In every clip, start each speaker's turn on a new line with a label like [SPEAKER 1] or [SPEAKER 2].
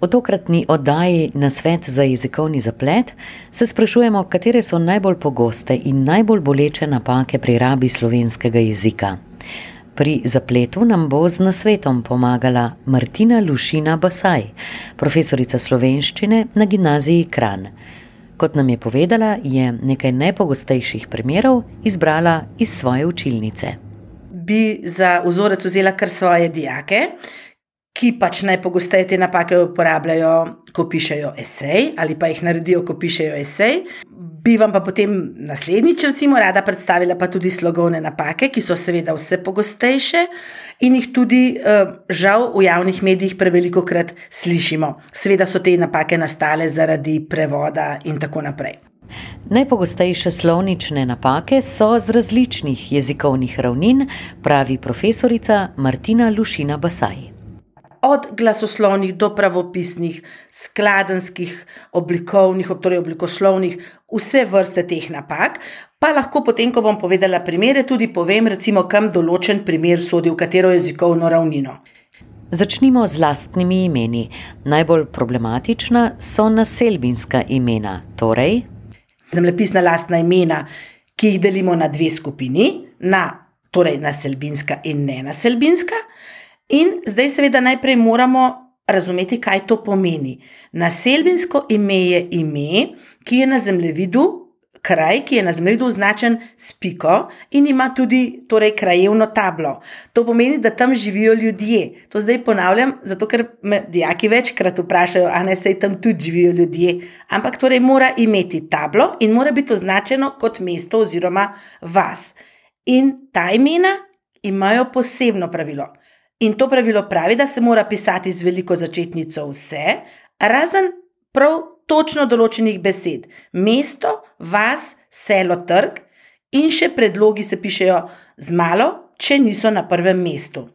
[SPEAKER 1] V tokratni oddaji na svet za jezikovni zaplet se sprašujemo, katere so najbolj pogoste in najbolj boleče napake pri rabi slovenskega jezika. Pri zapletu nam bo z nasvetom pomagala Martina Lušina Basaj, profesorica slovenščine na gimnaziji Kran. Kot nam je povedala, je nekaj najpogostejših primerov izbrala iz svoje učilnice.
[SPEAKER 2] Bi za vzorec vzela kar svoje dijake, ki pač najpogosteje te napake uporabljajo, ko pišejo esej ali pa jih naredijo, ko pišejo esej. Bi vam pa potem naslednjič, recimo, rada predstavila pa tudi slogovne napake, ki so seveda vse pogostejše in jih tudi, eh, žal, v javnih medijih preveliko krat slišimo. Seveda so te napake nastale zaradi prevoda in tako naprej.
[SPEAKER 1] Najpogostejše slovnične napake so z različnih jezikovnih ravnin, pravi profesorica Martina Lušina Basaj
[SPEAKER 2] od glasoslovnih do pravopisnih, skladenskih, oblikovnih, torej oblikoslovnih, vse vrste teh napak. Pa lahko potem, ko bom povedala primere, tudi povem, recimo, kam določen primer sodi v katero jezikovno ravnino.
[SPEAKER 1] Začnimo z lastnimi imeni. Najbolj problematična so naselbinska imena, torej
[SPEAKER 2] zemljepisna lastna imena, ki jih delimo na dve skupini, na torej naselbinska in nenaselbinska. In zdaj, seveda, najprej moramo razumeti, kaj to pomeni. Naselbinsko ime je ime, ki je na zemljevidu, kraj, ki je na zemljevidu označen s piko in ima tudi torej, krajevno tablo. To pomeni, da tam živijo ljudje. To zdaj ponavljam, zato ker me dijaki večkrat vprašajo, a ne se tam tudi živijo ljudje. Ampak torej mora imeti tablo in mora biti označeno kot mesto oziroma vas. In ta imena imajo posebno pravilo. In to pravilo pravi, da se mora pisati z veliko začetnico vse, razen prav točno določenih besed: mesto, vas, selo, trg, in še predlogi se pišejo z malo, če niso na prvem mestu.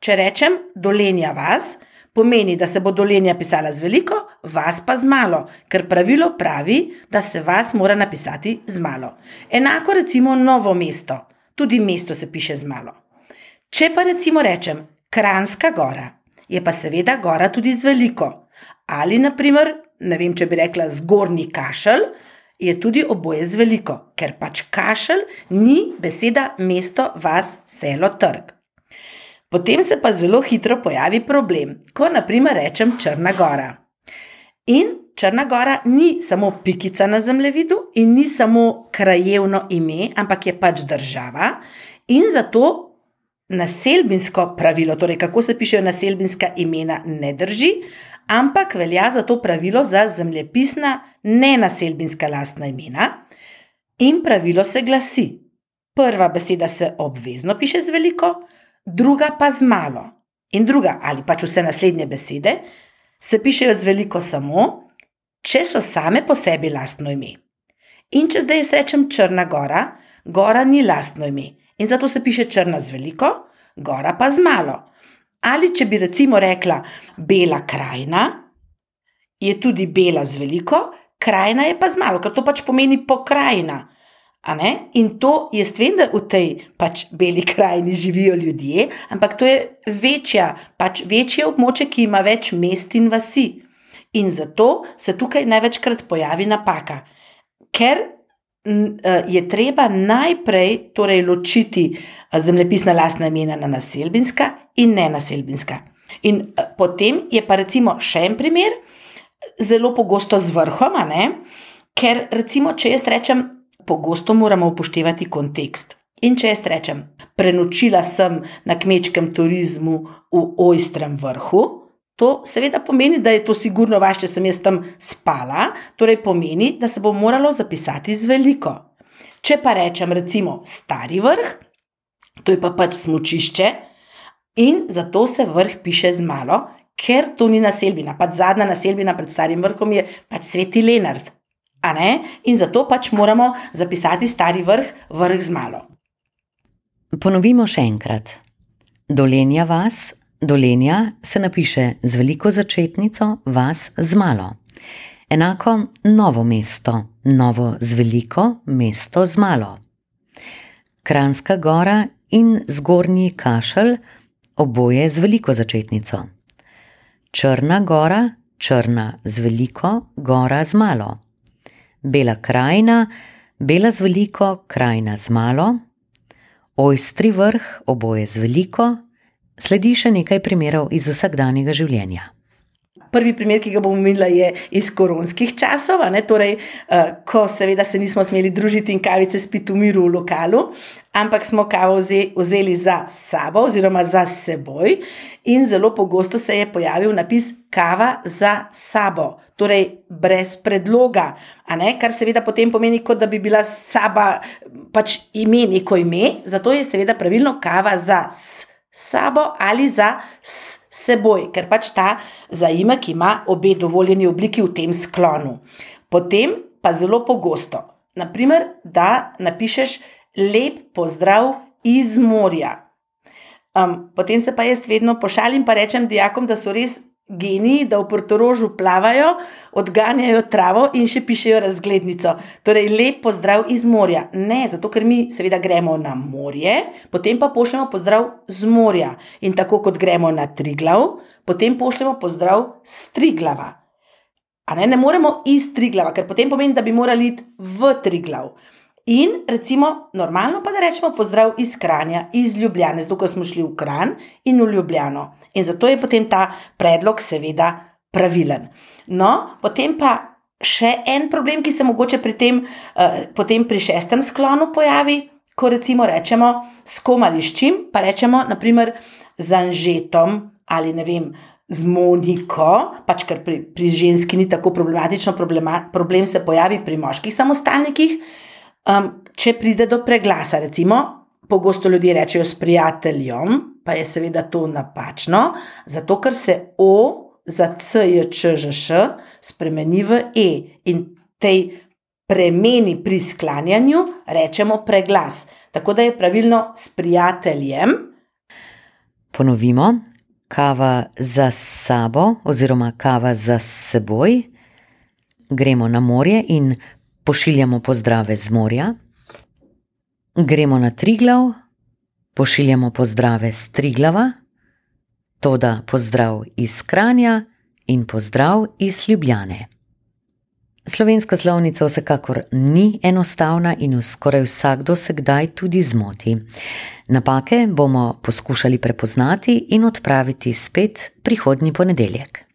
[SPEAKER 2] Če rečem dolenja vas, pomeni, da se bo dolenja pisala z veliko, vas pa z malo, ker pravilo pravi, da se vas mora napisati z malo. Enako recimo novo mesto, tudi mesto se piše z malo. Če pa recimo rečem Kranska gora, je pa seveda gora tudi z veliko. Ali naprimer, ne vem, če bi rekla zgornji kašelj, je tudi oboje z veliko, ker pač kašelj ni beseda mesto, vas, selo, trg. Potem se pa zelo hitro pojavi problem, ko naprimer rečem Črna gora. In Črna gora ni samo pikica na zemljevidu in ni samo krajevno ime, ampak je pač država in zato naselbinsko pravilo, torej kako se pišejo naselbinska imena, ne drži, ampak velja za to pravilo za zemljepisna nenaselbinska lastna imena. In pravilo se glasi: prva beseda se obvezno piše z veliko, druga pa z malo. In druga ali pač vse naslednje besede se pišejo z veliko samo, če so same po sebi lastno ime. In če zdaj jaz rečem Črna Gora, Gora ni lastno ime in zato se piše črna z veliko, gora pa z malo. Ali če bi recimo rekla bela krajina, je tudi bela z veliko, krajina je pa z malo, ker to pač pomeni pokrajina. In to jaz vem, da v tej pač beli krajini živijo ljudje, ampak to je večja, pač večje območje, ki ima več mest in vasi. In zato se tukaj največkrat pojavi napaka, ker je treba najprej torej ločiti eh, zemljepisna lastna imena na naselbinska in ne naselbinska. In eh, potem je pa recimo še en primer, zelo pogosto z vrhom, ker recimo, če jaz rečem, pogosto moramo upoštevati kontekst. In če jaz rečem, prenočila sem na kmečkem turizmu v Ojstrem vrhu, To seveda pomeni, da je to sigurno vaš, če sem jaz tam spala, torej pomeni, da se bo moralo zapisati z veliko. Če pa rečem, recimo, stari vrh, to je pa pač smočišče, in zato se vrh piše z malo, ker to ni naselbina. Pač zadnja naselbina pred starim vrhom je pač sveti Lenard. In zato pač moramo zapisati stari vrh, vrh z malo.
[SPEAKER 1] Ponovimo še enkrat. Dolenja vas, Dolenja se napiše z veliko začetnico, vas z malo. Enako novo mesto, novo z veliko, mesto z malo. Kranska gora in zgornji kašelj, oboje z veliko začetnico. Črna gora črna z veliko, gora z malo. Bela krajina, bela z veliko, krajina z malo. Ojstri vrh, oboje z veliko. Sledi še nekaj primerov iz vsakdanjega življenja.
[SPEAKER 2] Prvi primer, ki ga bom omenila, je iz koronskih časov, ne, torej, uh, ko seveda se nismo smeli družiti in kavice spiti v miru v lokalu, ampak smo kavo vzeli za sabo oziroma za seboj, in zelo pogosto se je pojavil napis kava za sabo, torej brez predloga, ne, kar seveda potem pomeni, kot da bi bila saba pač ime neko ime, zato je seveda pravilno kava za sabo ali za sabo seboj, ker pač ta zaimek ima obe dovoljeni obliki v tem sklonu. Potem pa zelo pogosto, naprimer, da napišeš lep pozdrav iz morja. Um, potem se pa jaz vedno pošalim in rečem dijakom, da so res geniji, da v Portorožu plavajo, odganjajo travo in še pišejo razglednico. Torej, lep pozdrav iz morja. Ne, zato ker mi seveda gremo na morje, potem pa pošljemo pozdrav z morja. In tako kot gremo na Triglav, potem pošljemo pozdrav z Triglava. A ne, ne moremo iz Triglava, ker potem pomeni, da bi morali iti v Triglav. In recimo, normalno pa da rečemo pozdrav iz Kranja, iz Ljubljana, zato ker smo šli v Kran in v Ljubljano. In zato je potem ta predlog, seveda, pravilen. No, potem pa še en problem, ki se mogoče pri tem, potem pri šestem sklonu pojavi, ko recimo rečemo s kom ali s čim, pa rečemo naprimer z Anžetom ali ne vem. Z Moniko, pač kar pri, pri ženski ni tako problematično, problema, problem se pojavi pri moških samostalnikih. Um, če pride do preglasa, recimo, pogosto ljudje rečejo s prijateljem, pa je seveda to napačno, zato ker se O za C, J, Č, Ž, Š spremeni v E in tej premeni pri sklanjanju rečemo preglas. Tako da je pravilno s prijateljem.
[SPEAKER 1] Ponovimo, kava za sabo oziroma kava za seboj. Gremo na morje in pošiljamo pozdrave z morja. Gremo na Triglav, pošiljamo pozdrave z Triglava, toda pozdrav iz Kranja in pozdrav iz Ljubljane. Slovenska slovnica vsekakor ni enostavna in skoraj vsakdo se kdaj tudi zmoti. Napake bomo poskušali prepoznati in odpraviti spet prihodnji ponedeljek.